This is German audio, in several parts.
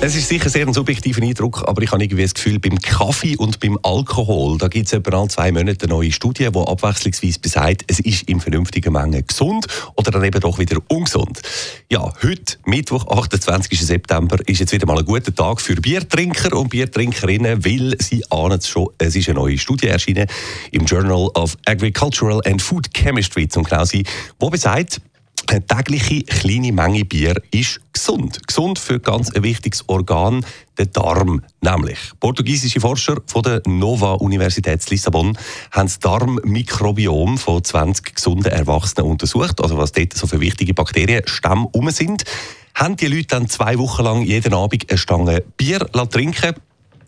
es ist sicher sehr ein subjektiver Eindruck, aber ich habe irgendwie das Gefühl, beim Kaffee und beim Alkohol, da gibt es etwa alle zwei Monate eine neue Studie, die abwechslungsweise besagt, es ist in vernünftigen Mengen gesund oder dann eben doch wieder ungesund. Ja, heute, Mittwoch, 28. September, ist jetzt wieder mal ein guter Tag für Biertrinker und Biertrinkerinnen, weil sie ahnen es schon, es ist eine neue Studie erschienen im Journal of Agricultural and Food Chemistry, zum genau wo besagt, eine tägliche kleine Menge Bier ist gesund. Gesund für ganz ein wichtiges Organ, den Darm. Nämlich, portugiesische Forscher von der Nova Universität Lissabon haben das Darmmikrobiom von 20 gesunden Erwachsenen untersucht, also was dort so für wichtige Bakterienstämme um sind haben die Leute dann zwei Wochen lang jeden Abend eine Stange Bier trinken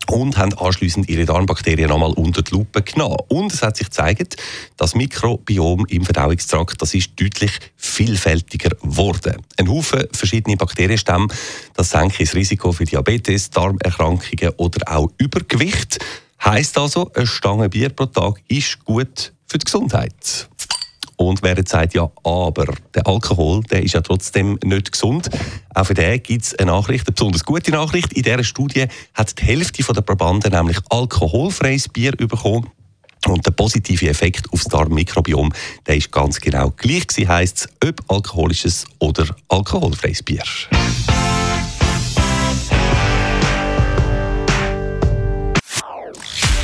und haben anschließend ihre Darmbakterien nochmal unter die Lupe genommen. Und es hat sich gezeigt, das Mikrobiom im Verdauungstrakt das ist deutlich vielfältiger geworden. Ein Haufen verschiedene Bakterienstämme, das senkt das Risiko für Diabetes, Darmerkrankungen oder auch Übergewicht. Heißt also, eine Stange Bier pro Tag ist gut für die Gesundheit. Und wer sagt, ja, aber der Alkohol, der ist ja trotzdem nicht gesund. Auch für den gibt es eine Nachricht, eine besonders gute Nachricht. In dieser Studie hat die Hälfte der Probanden nämlich alkoholfreies Bier bekommen. Und der positive Effekt aufs Darmmikrobiom, der ist ganz genau gleich gewesen, heisst es, ob alkoholisches oder alkoholfreies Bier.